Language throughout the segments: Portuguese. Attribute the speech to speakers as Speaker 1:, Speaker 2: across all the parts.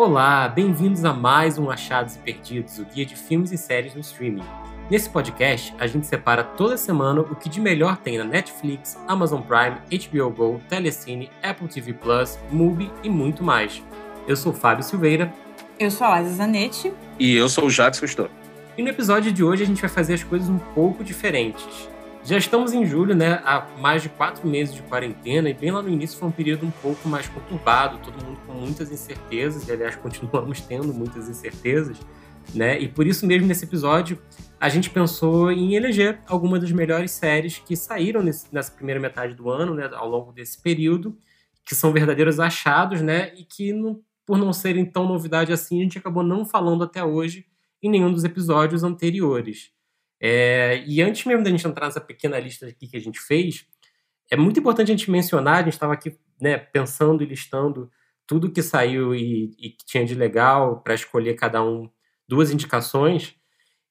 Speaker 1: Olá, bem-vindos a mais um Achados e Perdidos, o guia de filmes e séries no streaming. Nesse podcast, a gente separa toda semana o que de melhor tem na Netflix, Amazon Prime, HBO Go, Telecine, Apple TV Plus, Mubi e muito mais. Eu sou Fábio Silveira.
Speaker 2: Eu sou a Liza Zanetti.
Speaker 3: E eu sou o Jacques Cousteau.
Speaker 1: E no episódio de hoje a gente vai fazer as coisas um pouco diferentes. Já estamos em julho, né? Há mais de quatro meses de quarentena, e bem lá no início foi um período um pouco mais conturbado, todo mundo com muitas incertezas, e aliás, continuamos tendo muitas incertezas, né? E por isso mesmo, nesse episódio, a gente pensou em eleger algumas das melhores séries que saíram nesse, nessa primeira metade do ano, né? Ao longo desse período, que são verdadeiros achados, né? E que, não, por não serem tão novidade assim, a gente acabou não falando até hoje em nenhum dos episódios anteriores. É, e antes mesmo da gente entrar nessa pequena lista aqui que a gente fez, é muito importante a gente mencionar, a gente estava aqui né, pensando e listando tudo que saiu e, e que tinha de legal para escolher cada um duas indicações.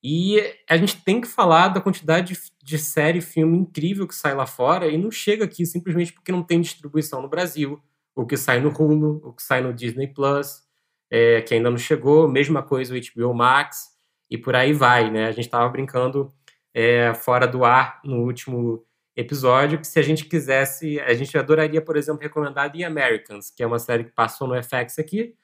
Speaker 1: E a gente tem que falar da quantidade de, de série e filme incrível que sai lá fora e não chega aqui simplesmente porque não tem distribuição no Brasil. O que sai no Hulu, o que sai no Disney Plus, é, que ainda não chegou, mesma coisa o HBO Max e por aí vai, né? A gente estava brincando é, fora do ar no último episódio que se a gente quisesse, a gente adoraria, por exemplo, recomendar The Americans, que é uma série que passou no FX aqui,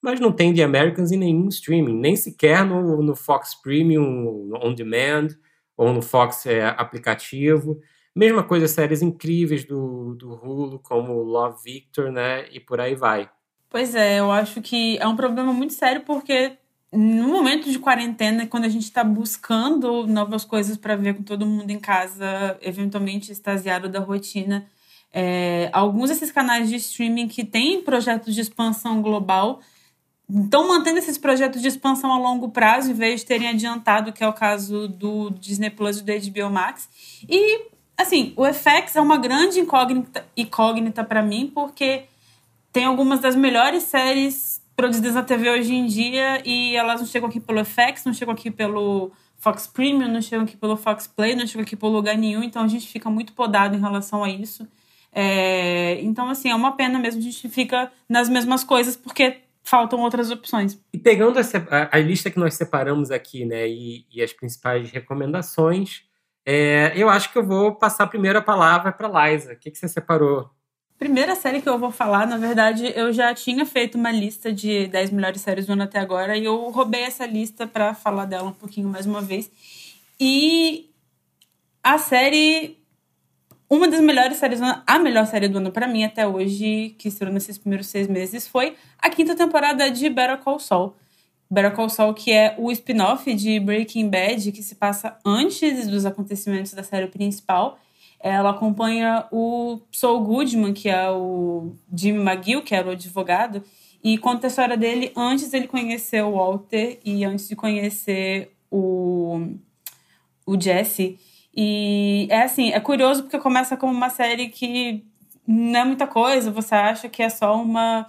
Speaker 1: mas não tem The Americans em nenhum streaming, nem sequer no, no Fox Premium On Demand ou no Fox é, aplicativo. Mesma coisa, séries incríveis do, do Hulu, como Love Victor, né? E por aí vai.
Speaker 2: Pois é, eu acho que é um problema muito sério porque no momento de quarentena, quando a gente está buscando novas coisas para ver com todo mundo em casa, eventualmente extasiado da rotina, é, alguns desses canais de streaming que têm projetos de expansão global estão mantendo esses projetos de expansão a longo prazo, em vez de terem adiantado, que é o caso do Disney Plus e do HBO Max. E, assim, o FX é uma grande incógnita, incógnita para mim, porque tem algumas das melhores séries produzidas na TV hoje em dia e elas não chegam aqui pelo FX, não chegam aqui pelo Fox Premium, não chegam aqui pelo Fox Play, não chegam aqui por lugar nenhum, então a gente fica muito podado em relação a isso. É, então, assim, é uma pena mesmo, a gente fica nas mesmas coisas porque faltam outras opções.
Speaker 1: E pegando a, a lista que nós separamos aqui, né, e, e as principais recomendações, é, eu acho que eu vou passar primeiro a palavra para Liza. O que, que você separou?
Speaker 2: Primeira série que eu vou falar, na verdade, eu já tinha feito uma lista de 10 melhores séries do ano até agora e eu roubei essa lista para falar dela um pouquinho mais uma vez. E a série uma das melhores séries do ano, a melhor série do ano para mim até hoje, que estreou nesses primeiros seis meses, foi a quinta temporada de Better Call Saul. Better Call Saul, que é o spin-off de Breaking Bad, que se passa antes dos acontecimentos da série principal ela acompanha o Saul Goodman, que é o Jimmy McGill, que era o advogado, e conta a história dele antes dele conhecer o Walter e antes de conhecer o, o Jesse. E é assim, é curioso porque começa como uma série que não é muita coisa, você acha que é só uma,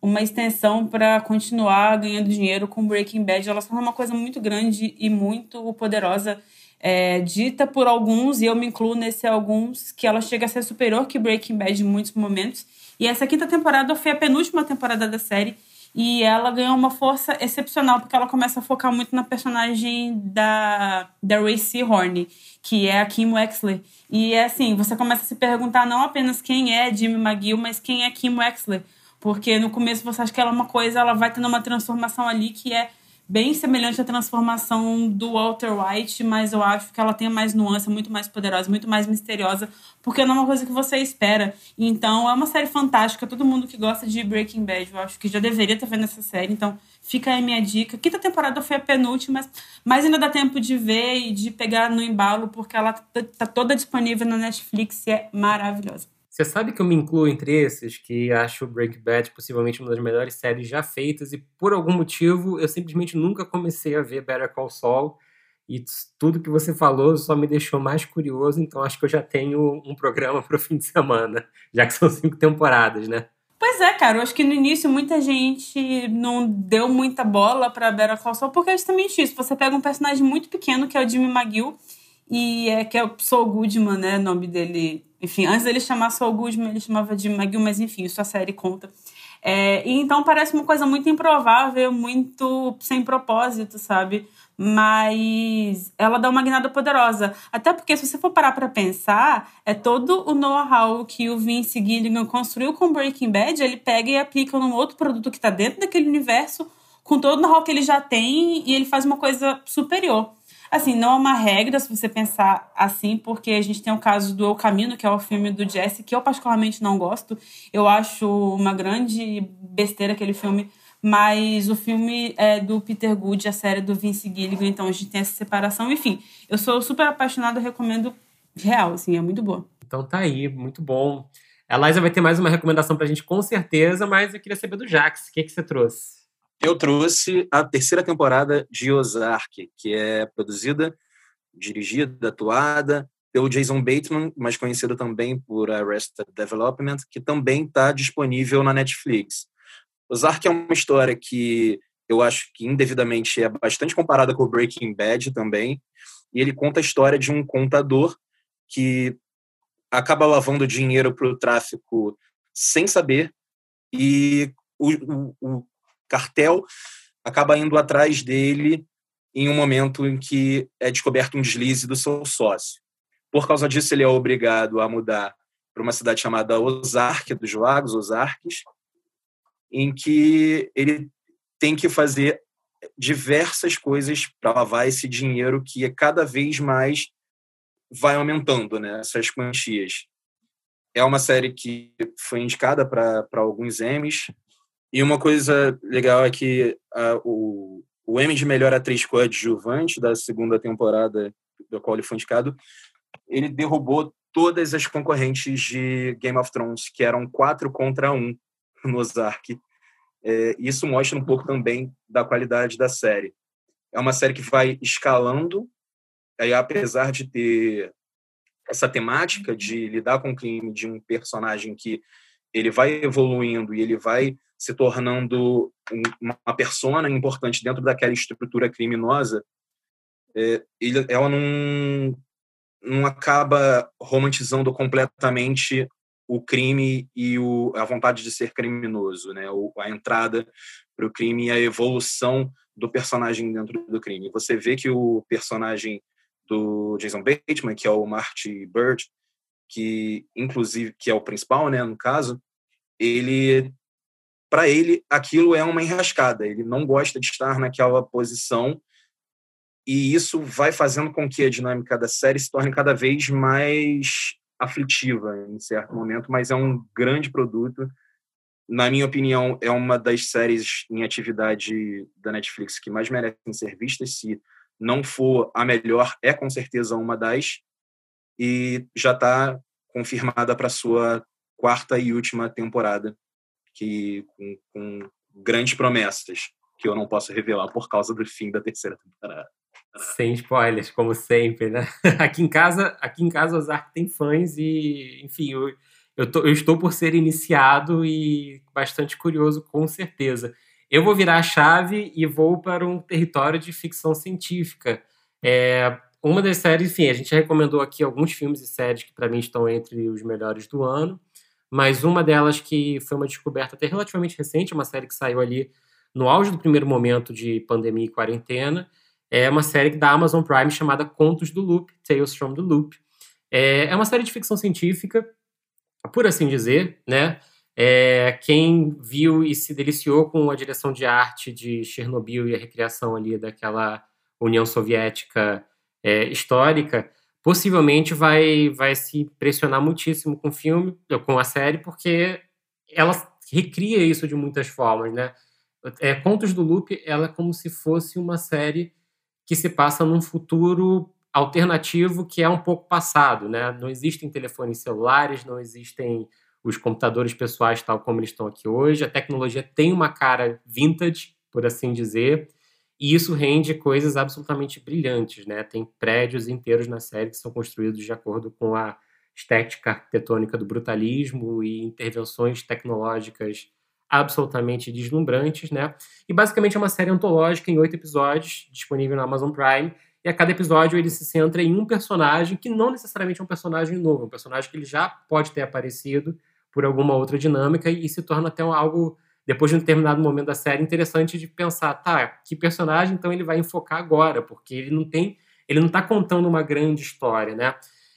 Speaker 2: uma extensão para continuar ganhando dinheiro com Breaking Bad. Ela se torna uma coisa muito grande e muito poderosa é, dita por alguns, e eu me incluo nesse alguns, que ela chega a ser superior que Breaking Bad em muitos momentos. E essa quinta temporada foi a penúltima temporada da série. E ela ganhou uma força excepcional, porque ela começa a focar muito na personagem da, da Racy Horn, que é a Kim Wexler. E é assim, você começa a se perguntar não apenas quem é Jimmy McGill, mas quem é Kim Wexler. Porque no começo você acha que ela é uma coisa, ela vai tendo uma transformação ali que é bem semelhante à transformação do Walter White, mas eu acho que ela tem mais nuance, muito mais poderosa, muito mais misteriosa, porque não é uma coisa que você espera. Então, é uma série fantástica. Todo mundo que gosta de Breaking Bad, eu acho que já deveria estar vendo essa série. Então, fica aí minha dica. Quinta temporada foi a penúltima, mas ainda dá tempo de ver e de pegar no embalo, porque ela tá, tá toda disponível na Netflix e é maravilhosa.
Speaker 1: Você sabe que eu me incluo entre esses que acho Breaking Bad possivelmente uma das melhores séries já feitas e por algum motivo eu simplesmente nunca comecei a ver Better Call Saul e tudo que você falou só me deixou mais curioso, então acho que eu já tenho um programa para o fim de semana, já que são cinco temporadas, né?
Speaker 2: Pois é, cara, eu acho que no início muita gente não deu muita bola para Better Call Saul porque é justamente isso. Você pega um personagem muito pequeno que é o Jimmy McGill E é que é o Saul Goodman, né? O nome dele. Enfim, antes dele chamar Saul Goodman, ele chamava de McGill, mas enfim, isso a série conta. É, então parece uma coisa muito improvável, muito sem propósito, sabe? Mas ela dá uma guinada poderosa. Até porque, se você for parar pra pensar, é todo o know-how que o Vince Gilligan construiu com Breaking Bad, ele pega e aplica num outro produto que tá dentro daquele universo, com todo o know-how que ele já tem, e ele faz uma coisa superior. Assim, não é uma regra se você pensar assim, porque a gente tem o caso do O Caminho, que é o filme do Jesse, que eu particularmente não gosto. Eu acho uma grande besteira aquele filme, mas o filme é do Peter Good, a série do Vince Gilligan, então a gente tem essa separação. Enfim, eu sou super apaixonada, recomendo real, assim, é muito boa.
Speaker 1: Então tá aí, muito bom. A Liza vai ter mais uma recomendação pra gente, com certeza, mas eu queria saber do Jax, o que, que você trouxe?
Speaker 3: Eu trouxe a terceira temporada de Ozark, que é produzida, dirigida, atuada pelo Jason Bateman, mais conhecido também por Arrested Development, que também está disponível na Netflix. Ozark é uma história que eu acho que indevidamente é bastante comparada com Breaking Bad também, e ele conta a história de um contador que acaba lavando dinheiro para o tráfico sem saber, e o, o, o cartel acaba indo atrás dele em um momento em que é descoberto um deslize do seu sócio. Por causa disso, ele é obrigado a mudar para uma cidade chamada Ozark dos Lagos, Ozarques, em que ele tem que fazer diversas coisas para lavar esse dinheiro que é cada vez mais vai aumentando, né, essas quantias. É uma série que foi indicada para alguns Emmys, e uma coisa legal é que uh, o, o Emmy de melhor atriz coadjuvante da segunda temporada, do qual ele foi indicado, ele derrubou todas as concorrentes de Game of Thrones, que eram quatro contra um no Ozark. É, isso mostra um pouco também da qualidade da série. É uma série que vai escalando, aí, apesar de ter essa temática de lidar com o crime de um personagem que ele vai evoluindo e ele vai se tornando uma persona importante dentro daquela estrutura criminosa, é, ela não, não acaba romantizando completamente o crime e o, a vontade de ser criminoso, né? A entrada para o crime e a evolução do personagem dentro do crime. Você vê que o personagem do Jason Bateman, que é o Marty Bird, que inclusive que é o principal, né, no caso, ele para ele aquilo é uma enrascada, ele não gosta de estar naquela posição e isso vai fazendo com que a dinâmica da série se torne cada vez mais aflitiva em certo momento, mas é um grande produto. Na minha opinião, é uma das séries em atividade da Netflix que mais merecem ser vistas. Se não for a melhor, é com certeza uma das. E já está confirmada para sua quarta e última temporada que com, com grandes promessas que eu não posso revelar por causa do fim da terceira temporada.
Speaker 1: Sem spoilers, como sempre, né? Aqui em casa, aqui em casa Ozark tem fãs e, enfim, eu, eu, tô, eu estou por ser iniciado e bastante curioso, com certeza. Eu vou virar a chave e vou para um território de ficção científica. É, uma das séries, enfim, a gente recomendou aqui alguns filmes e séries que para mim estão entre os melhores do ano mas uma delas que foi uma descoberta até relativamente recente, uma série que saiu ali no auge do primeiro momento de pandemia e quarentena, é uma série da Amazon Prime chamada Contos do Loop, Tales from the Loop. É, é uma série de ficção científica, por assim dizer, né? É, quem viu e se deliciou com a direção de arte de Chernobyl e a recriação ali daquela União Soviética é, histórica, possivelmente vai, vai se impressionar muitíssimo com o filme, com a série, porque ela recria isso de muitas formas, né? É, Contos do Loop, ela é como se fosse uma série que se passa num futuro alternativo que é um pouco passado, né? Não existem telefones celulares, não existem os computadores pessoais tal como eles estão aqui hoje. A tecnologia tem uma cara vintage, por assim dizer. E isso rende coisas absolutamente brilhantes, né? Tem prédios inteiros na série que são construídos de acordo com a estética arquitetônica do brutalismo e intervenções tecnológicas absolutamente deslumbrantes, né? E basicamente é uma série antológica em oito episódios, disponível na Amazon Prime, e a cada episódio ele se centra em um personagem que não necessariamente é um personagem novo, é um personagem que ele já pode ter aparecido por alguma outra dinâmica e se torna até algo, depois de um determinado momento da série, interessante de pensar, tá, que personagem então ele vai enfocar agora, porque ele não tem, ele não está contando uma grande história, né?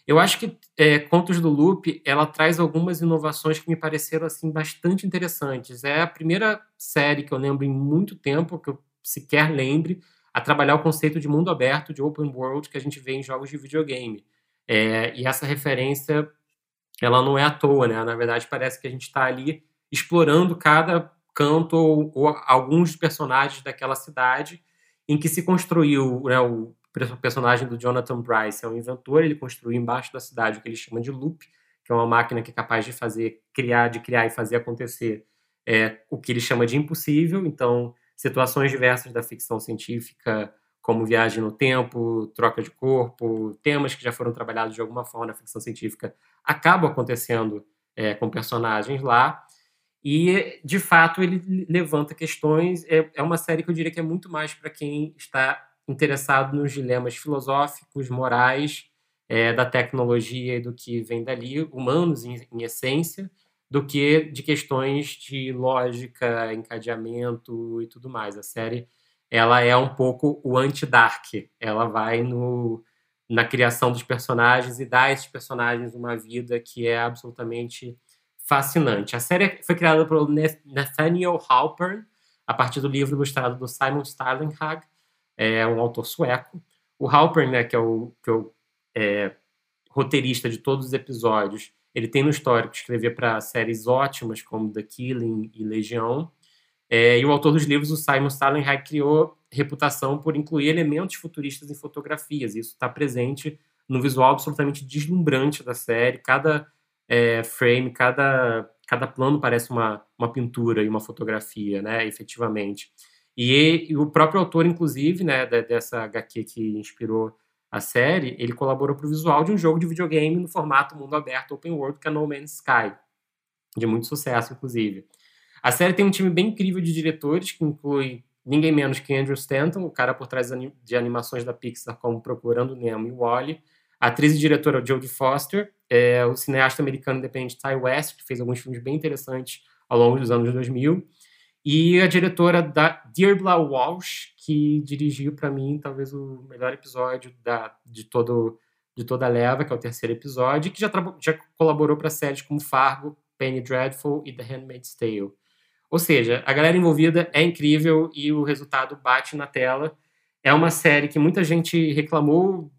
Speaker 1: Eu acho que é, Contos do Loop ela traz algumas inovações que me pareceram assim bastante interessantes. É a primeira série que eu lembro em muito tempo que eu sequer lembre a trabalhar o conceito de mundo aberto, de open world que a gente vê em jogos de videogame. É, e essa referência ela não é à toa, né? Na verdade parece que a gente está ali explorando cada canto ou, ou, alguns personagens daquela cidade em que se construiu né, o personagem do Jonathan Bryce é um inventor, ele construiu embaixo da cidade o que ele chama de loop, que é uma máquina que é capaz de fazer, criar, de criar e fazer acontecer é, o que ele chama de impossível. Então, situações diversas da ficção científica, como viagem no tempo, troca de corpo, temas que já foram trabalhados de alguma forma na ficção científica, acabam acontecendo é, com personagens lá. E, de fato, ele levanta questões. É, é uma série que eu diria que é muito mais para quem está interessado nos dilemas filosóficos, morais é, da tecnologia e do que vem dali, humanos em, em, essência, do que de questões de lógica, encadeamento e tudo mais. A série ela é um pouco o anti-dark. Ela vai no, na criação dos personagens e dá a esses personagens uma vida que é absolutamente fascinante. A série foi criada por Nathaniel Halpern a partir do livro ilustrado do Simon Starlinghag, é um autor sueco. O Halpern, né, que é o, que é o é, roteirista de todos os episódios, ele tem no histórico escrever para séries ótimas como The Killing e Legião. É, e o autor dos livros, o Simon Stalenhag, criou reputação por incluir elementos futuristas em fotografias. Isso está presente no visual absolutamente deslumbrante da série. Cada é, frame, cada, cada plano parece uma, uma pintura e uma fotografia, né, efetivamente. E, e o próprio autor, inclusive, né, dessa HQ que inspirou a série, ele colaborou para o visual de um jogo de videogame no formato mundo aberto open world, que é No Man's Sky, de muito sucesso, inclusive. A série tem um time bem incrível de diretores, que inclui ninguém menos que Andrew Stanton, o cara por trás de animações da Pixar, como Procurando Nemo e Wally, a atriz e diretora Jodie Foster, é, o cineasta americano independente Ty West, que fez alguns filmes bem interessantes ao longo dos anos 2000, e a diretora da Deirdre Walsh, que dirigiu para mim talvez o melhor episódio da, de, todo, de toda a leva, que é o terceiro episódio, e que já, já colaborou para séries como Fargo, Penny Dreadful e The Handmaid's Tale. Ou seja, a galera envolvida é incrível e o resultado bate na tela. É uma série que muita gente reclamou,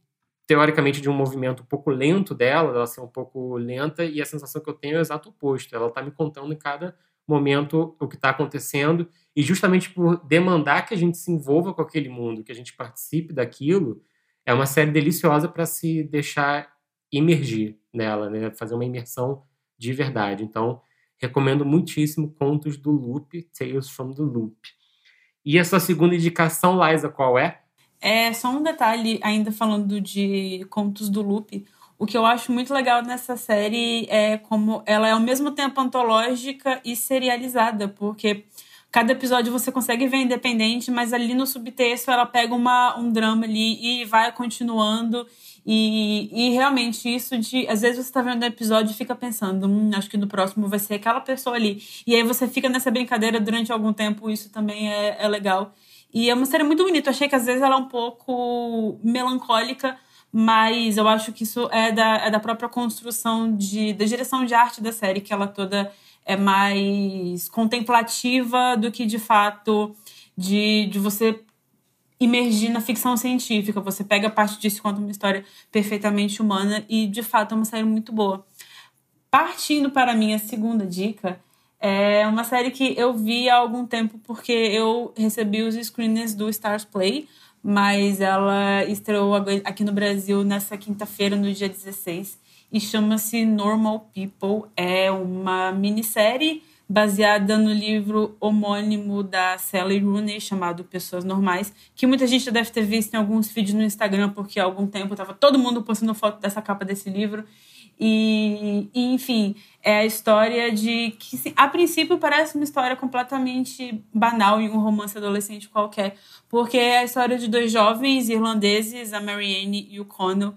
Speaker 1: teoricamente, de um movimento um pouco lento dela, dela ser um pouco lenta, e a sensação que eu tenho é o exato oposto. Ela está me contando em cada momento o que está acontecendo e justamente por demandar que a gente se envolva com aquele mundo, que a gente participe daquilo, é uma série deliciosa para se deixar imergir nela, né? fazer uma imersão de verdade. Então, recomendo muitíssimo Contos do Loop, Tales from the Loop. E a sua segunda indicação, Liza, qual é?
Speaker 2: É só um detalhe, ainda falando de Contos do Loop. O que eu acho muito legal nessa série é como ela é ao mesmo tempo antológica e serializada, porque cada episódio você consegue ver independente, mas ali no subtexto ela pega uma, um drama ali e vai continuando. E, e realmente isso de. Às vezes você tá vendo o episódio e fica pensando, hum, acho que no próximo vai ser aquela pessoa ali. E aí você fica nessa brincadeira durante algum tempo, isso também é, é legal. E é uma série muito bonita. Eu achei que às vezes ela é um pouco melancólica mas eu acho que isso é da, é da própria construção de, da direção de arte da série, que ela toda é mais contemplativa do que de fato de, de você imergir na ficção científica. Você pega parte disso e conta uma história perfeitamente humana e de fato é uma série muito boa. Partindo para a minha segunda dica, é uma série que eu vi há algum tempo porque eu recebi os screeners do Stars Play mas ela estreou aqui no Brasil nessa quinta-feira, no dia 16, e chama-se Normal People. É uma minissérie baseada no livro homônimo da Sally Rooney, chamado Pessoas Normais, que muita gente já deve ter visto em alguns vídeos no Instagram, porque há algum tempo estava todo mundo postando foto dessa capa desse livro. E, e, enfim, é a história de que, a princípio, parece uma história completamente banal em um romance adolescente qualquer, porque é a história de dois jovens irlandeses, a Marianne e o Connell,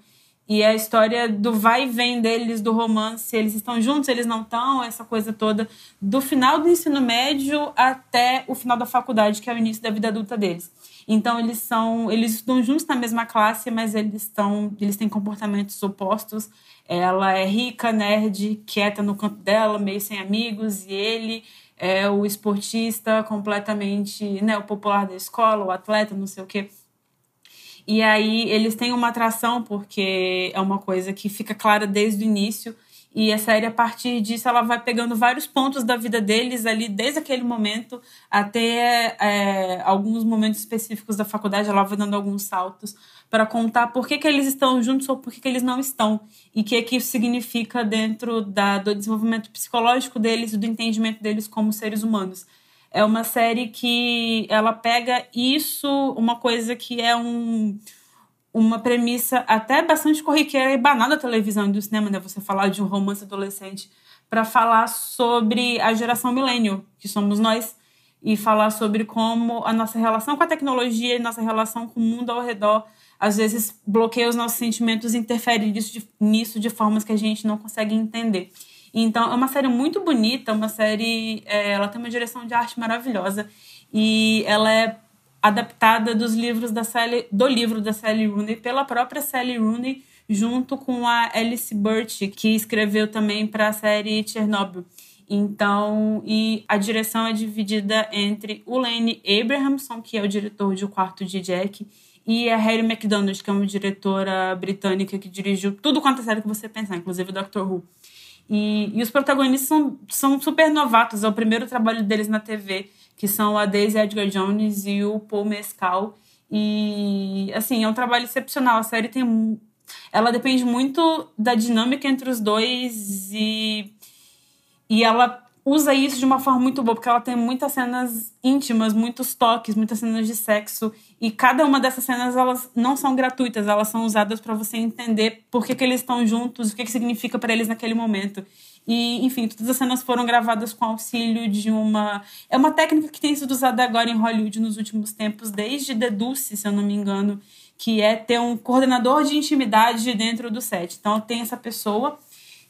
Speaker 2: e é a história do vai e vem deles do romance, eles estão juntos, eles não estão, essa coisa toda, do final do ensino médio até o final da faculdade, que é o início da vida adulta deles. Então eles são, eles estão juntos na mesma classe, mas eles estão, eles têm comportamentos opostos. Ela é rica, nerd, quieta no canto dela, meio sem amigos, e ele é o esportista completamente, né, o popular da escola, o atleta, não sei o quê. E aí eles têm uma atração porque é uma coisa que fica clara desde o início e a série, a partir disso, ela vai pegando vários pontos da vida deles ali, desde aquele momento até é, alguns momentos específicos da faculdade. Ela vai dando alguns saltos para contar por que, que eles estão juntos ou por que, que eles não estão. E o que, que isso significa dentro da, do desenvolvimento psicológico deles e do entendimento deles como seres humanos. É uma série que ela pega isso, uma coisa que é um uma premissa até bastante corriqueira e banal da televisão e do cinema, né? Você falar de um romance adolescente para falar sobre a geração milênio, que somos nós, e falar sobre como a nossa relação com a tecnologia e nossa relação com o mundo ao redor às vezes bloqueia os nossos sentimentos e interfere nisso de, nisso de formas que a gente não consegue entender. Então, é uma série muito bonita, uma série. É, ela tem uma direção de arte maravilhosa e ela é adaptada dos livros da Sally, do livro da Sally Rooney pela própria Sally Rooney junto com a Alice Burt, que escreveu também para a série Chernobyl. Então, e a direção é dividida entre o Lane Abrahamson, que é o diretor de O Quarto de Jack, e a Harry McDonald, que é uma diretora britânica que dirigiu tudo quanto é série que você pensar, inclusive Doctor Who. E, e os protagonistas são, são super novatos, é o primeiro trabalho deles na TV que são a Daisy Edgar Jones e o Paul Mescal. E, assim, é um trabalho excepcional. A série tem. Ela depende muito da dinâmica entre os dois e. E ela usa isso de uma forma muito boa, porque ela tem muitas cenas íntimas, muitos toques, muitas cenas de sexo. E cada uma dessas cenas, elas não são gratuitas, elas são usadas para você entender por que, que eles estão juntos, o que, que significa para eles naquele momento. E, enfim, todas as cenas foram gravadas com auxílio de uma. É uma técnica que tem sido usada agora em Hollywood nos últimos tempos, desde The se eu não me engano, que é ter um coordenador de intimidade dentro do set. Então, tem essa pessoa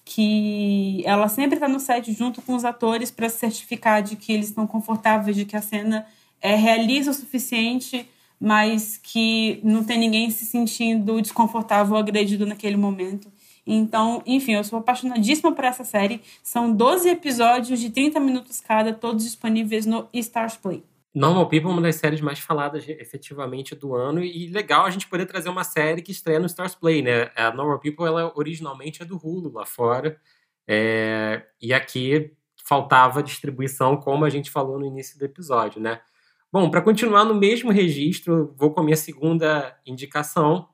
Speaker 2: que ela sempre está no set junto com os atores para certificar de que eles estão confortáveis, de que a cena é realista o suficiente, mas que não tem ninguém se sentindo desconfortável ou agredido naquele momento. Então, enfim, eu sou apaixonadíssima por essa série. São 12 episódios de 30 minutos cada, todos disponíveis no Stars Play.
Speaker 1: Normal People é uma das séries mais faladas efetivamente do ano e legal a gente poder trazer uma série que estreia no Stars Play, né? A Normal People, ela originalmente é do Hulu lá fora é... e aqui faltava distribuição, como a gente falou no início do episódio, né? Bom, para continuar no mesmo registro, vou com a minha segunda indicação,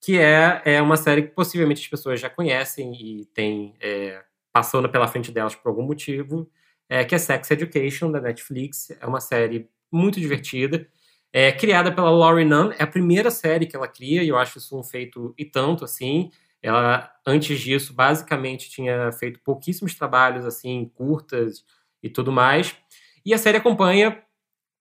Speaker 1: que é, é uma série que possivelmente as pessoas já conhecem e tem é, passando pela frente delas por algum motivo, é, que é Sex Education, da Netflix. É uma série muito divertida. É criada pela Laurie Nunn, é a primeira série que ela cria, e eu acho isso um feito e tanto assim. Ela, antes disso, basicamente tinha feito pouquíssimos trabalhos, assim, curtas e tudo mais. E a série acompanha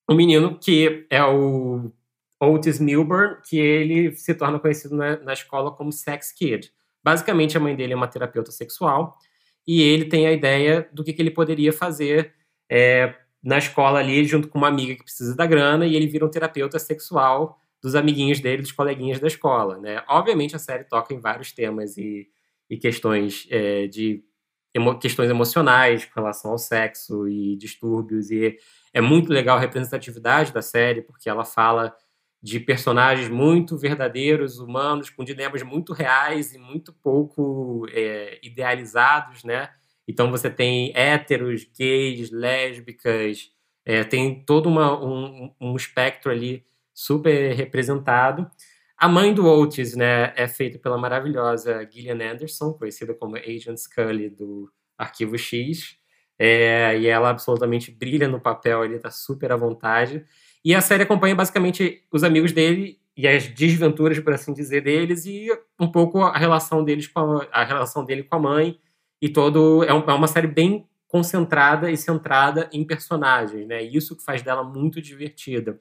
Speaker 1: um menino que é o Otis Milburn, que ele se torna conhecido na, na escola como Sex Kid. Basicamente, a mãe dele é uma terapeuta sexual e ele tem a ideia do que, que ele poderia fazer é, na escola ali, junto com uma amiga que precisa da grana, e ele vira um terapeuta sexual dos amiguinhos dele, dos coleguinhas da escola. Né? Obviamente, a série toca em vários temas e, e questões é, de emo, questões emocionais com relação ao sexo e distúrbios, e é muito legal a representatividade da série, porque ela fala de personagens muito verdadeiros, humanos, com dilemas muito reais e muito pouco é, idealizados, né? Então você tem héteros, gays, lésbicas, é, tem todo uma, um, um espectro ali super representado. A mãe do Otis, né, é feita pela maravilhosa Gillian Anderson, conhecida como Agent Scully do Arquivo X. É, e ela absolutamente brilha no papel, ele está super à vontade. E a série acompanha basicamente os amigos dele e as desventuras, por assim dizer, deles e um pouco a relação deles com a, a relação dele com a mãe e todo é, um, é, uma série bem concentrada e centrada em personagens, né? Isso que faz dela muito divertida.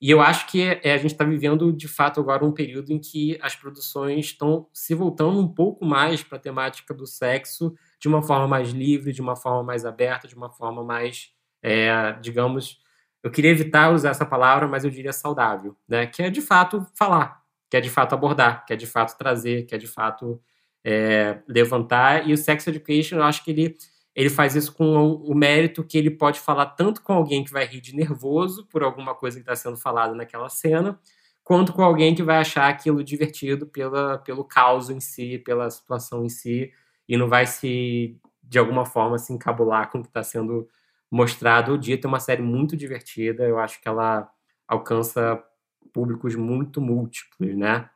Speaker 1: E eu acho que é, a gente está vivendo, de fato, agora um período em que as produções estão se voltando um pouco mais para a temática do sexo de uma forma mais livre, de uma forma mais aberta, de uma forma mais, é, digamos, eu queria evitar usar essa palavra, mas eu diria saudável, né? Que é de fato falar, que é de fato abordar, que é de fato trazer, que é de fato é, levantar. E o Sex Education, eu acho que ele ele faz isso com o mérito que ele pode falar tanto com alguém que vai rir de nervoso por alguma coisa que está sendo falada naquela cena, quanto com alguém que vai achar aquilo divertido pela, pelo caos em si, pela situação em si, e não vai se, de alguma forma, se encabular com o que está sendo mostrado ou dito. É uma série muito divertida, eu acho que ela alcança públicos muito múltiplos, né?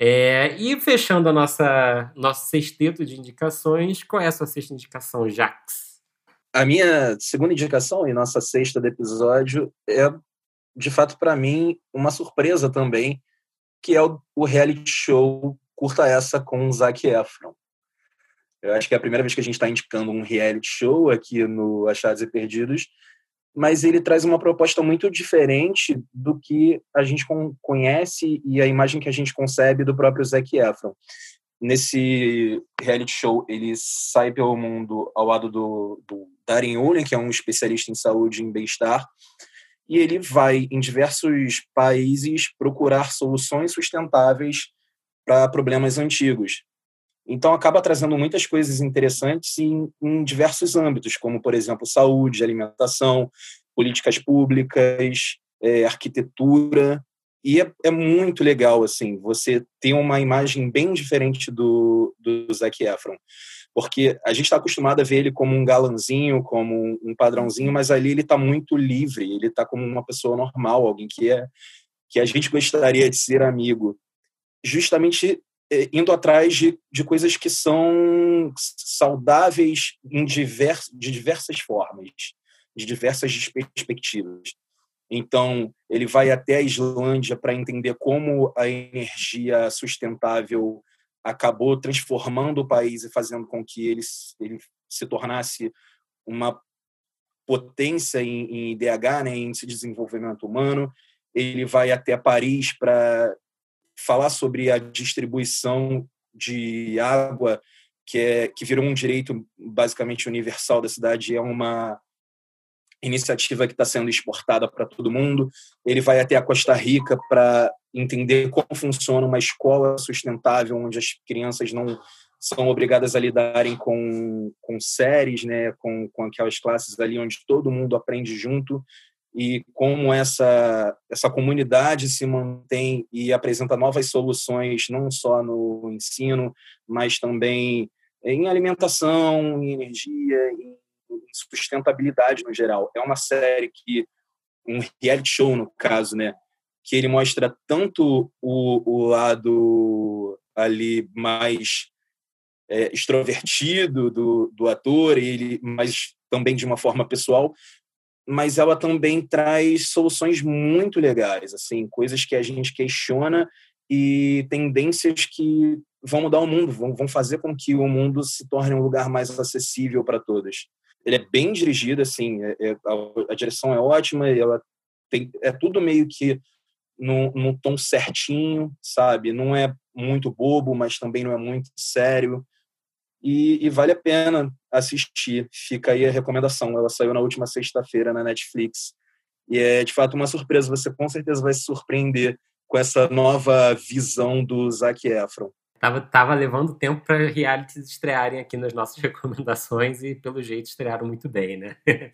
Speaker 1: É, e fechando a nossa nosso sexteto de indicações, qual é a sua sexta indicação, Jax?
Speaker 3: A minha segunda indicação e nossa sexta do episódio é, de fato, para mim, uma surpresa também, que é o, o, reality show Curta Essa com Zac Efron. Eu acho que é a primeira vez que a gente está indicando um reality show aqui no Achados e Perdidos, mas ele traz uma proposta muito diferente do que a gente conhece e a imagem que a gente concebe do próprio Zac Efron. Nesse reality show, ele sai pelo mundo ao lado do, do Darren Ullin, que é um especialista em saúde e em bem-estar, e ele vai em diversos países procurar soluções sustentáveis para problemas antigos. Então, acaba trazendo muitas coisas interessantes em, em, diversos âmbitos, como, por exemplo, saúde, alimentação, políticas públicas, é, arquitetura. E é, é, muito legal, assim, você ter uma imagem bem diferente do, do Zac Efron. Porque a gente está acostumado a ver ele como um galanzinho, como um padrãozinho, mas ali ele está muito livre, ele está como uma pessoa normal, alguém que é que a gente gostaria de ser amigo. Justamente indo atrás de, de coisas que são saudáveis em divers, de diversas formas, de diversas perspectivas. Então, ele vai até a Islândia para entender como a energia sustentável acabou transformando o país e fazendo com que ele, ele se tornasse uma potência em, em IDH, né, em desenvolvimento humano. Ele vai até Paris para falar sobre a distribuição de água, que, é, que virou um direito basicamente universal da cidade, é uma iniciativa que está sendo exportada para todo mundo. Ele vai até a Costa Rica para entender como funciona uma escola sustentável, onde as crianças não são obrigadas a lidarem com, com séries, né, com, com aquelas classes ali onde todo mundo aprende junto e como essa, essa comunidade se mantém e apresenta novas soluções, não só no ensino, mas também em alimentação, em energia, em sustentabilidade no geral. É uma série que, um reality show no caso, né, que ele mostra tanto o, o lado ali mais é, extrovertido do, do ator, ele, mas também de uma forma pessoal, mas ela também traz soluções muito legais, assim, coisas que a gente questiona e tendências que vão mudar o mundo, vão, fazer com que o mundo se torne um lugar mais acessível para todos. Ele é bem dirigido, assim, é, é, a, a, direção é ótima, ela tem, é tudo meio que no, no tom certinho, sabe? Não é muito bobo, mas também não é muito sério. E, e, vale a pena assistir. Fica aí a recomendação. Ela saiu na última sexta-feira na Netflix. E é de fato uma surpresa. Você com certeza vai se surpreender com essa nova visão do Zac Efron.
Speaker 1: Tava, tava levando tempo para realities estrearem aqui nas nossas recomendações e, pelo jeito, estrearam muito bem, né?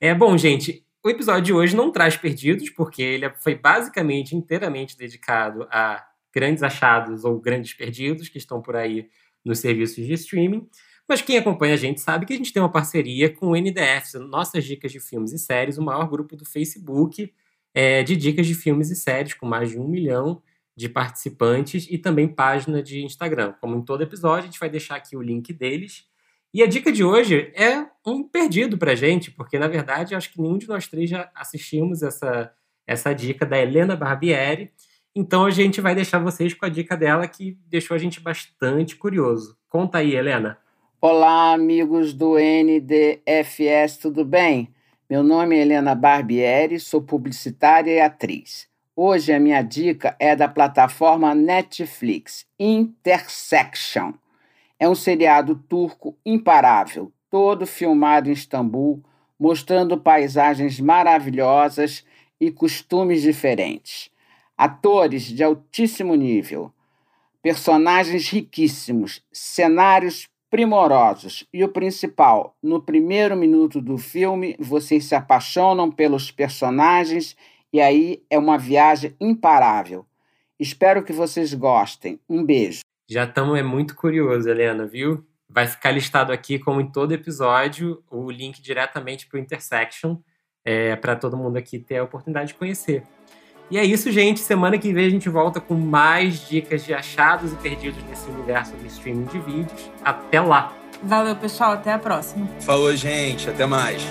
Speaker 1: É bom, gente. O episódio de hoje não traz perdidos, porque ele foi basicamente inteiramente dedicado a grandes achados ou grandes perdidos que estão por aí nos serviços de streaming. Mas quem acompanha a gente sabe que a gente tem uma parceria com o NDF, Nossas Dicas de Filmes e Séries, o maior grupo do Facebook é, de dicas de filmes e séries, com mais de um milhão de participantes e também página de Instagram. Como em todo episódio, a gente vai deixar aqui o link deles. E a dica de hoje é um perdido pra gente, porque na verdade acho que nenhum de nós três já assistimos essa, essa dica da Helena Barbieri, Então a gente vai deixar vocês com a dica dela que deixou a gente bastante curioso. Conta aí, Helena.
Speaker 4: Olá, amigos do NDFS, tudo bem? Meu nome é Helena Barbieri, sou publicitária e atriz. Hoje a minha dica é da plataforma Netflix, Intersection. É um seriado turco imparável, todo filmado em Istambul, mostrando paisagens maravilhosas e costumes diferentes. Atores de altíssimo nível, personagens riquíssimos, cenários primorosos. E o principal, no primeiro minuto do filme, vocês se apaixonam pelos personagens e aí é uma viagem imparável. Espero que vocês gostem. Um beijo.
Speaker 1: Já estamos é muito curioso, Helena, viu? Vai ficar listado aqui, como em todo episódio, o link diretamente para o Intersection, é, para todo mundo aqui ter a oportunidade de conhecer. E é isso, gente. Semana que vem a gente volta com mais dicas de achados e perdidos nesse universo do streaming de vídeos. Até lá!
Speaker 2: Valeu, pessoal. Até a próxima.
Speaker 3: Falou, gente. Até mais.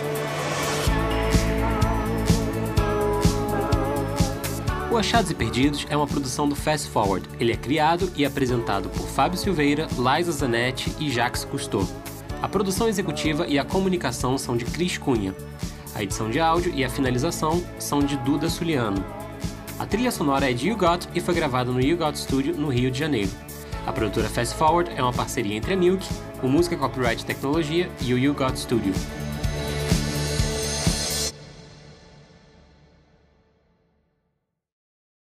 Speaker 1: O Achados e Perdidos é uma produção do Fast Forward. Ele é criado e apresentado por Fábio Silveira, Liza Zanetti e Jacques Cousteau. A produção executiva e a comunicação são de Cris Cunha. A edição de áudio e a finalização são de Duda Suliano. A trilha sonora é de You Got e foi gravada no You Got Studio, no Rio de Janeiro. A produtora Fast Forward é uma parceria entre a Milk, o Música Copyright Tecnologia e o You Got Studio.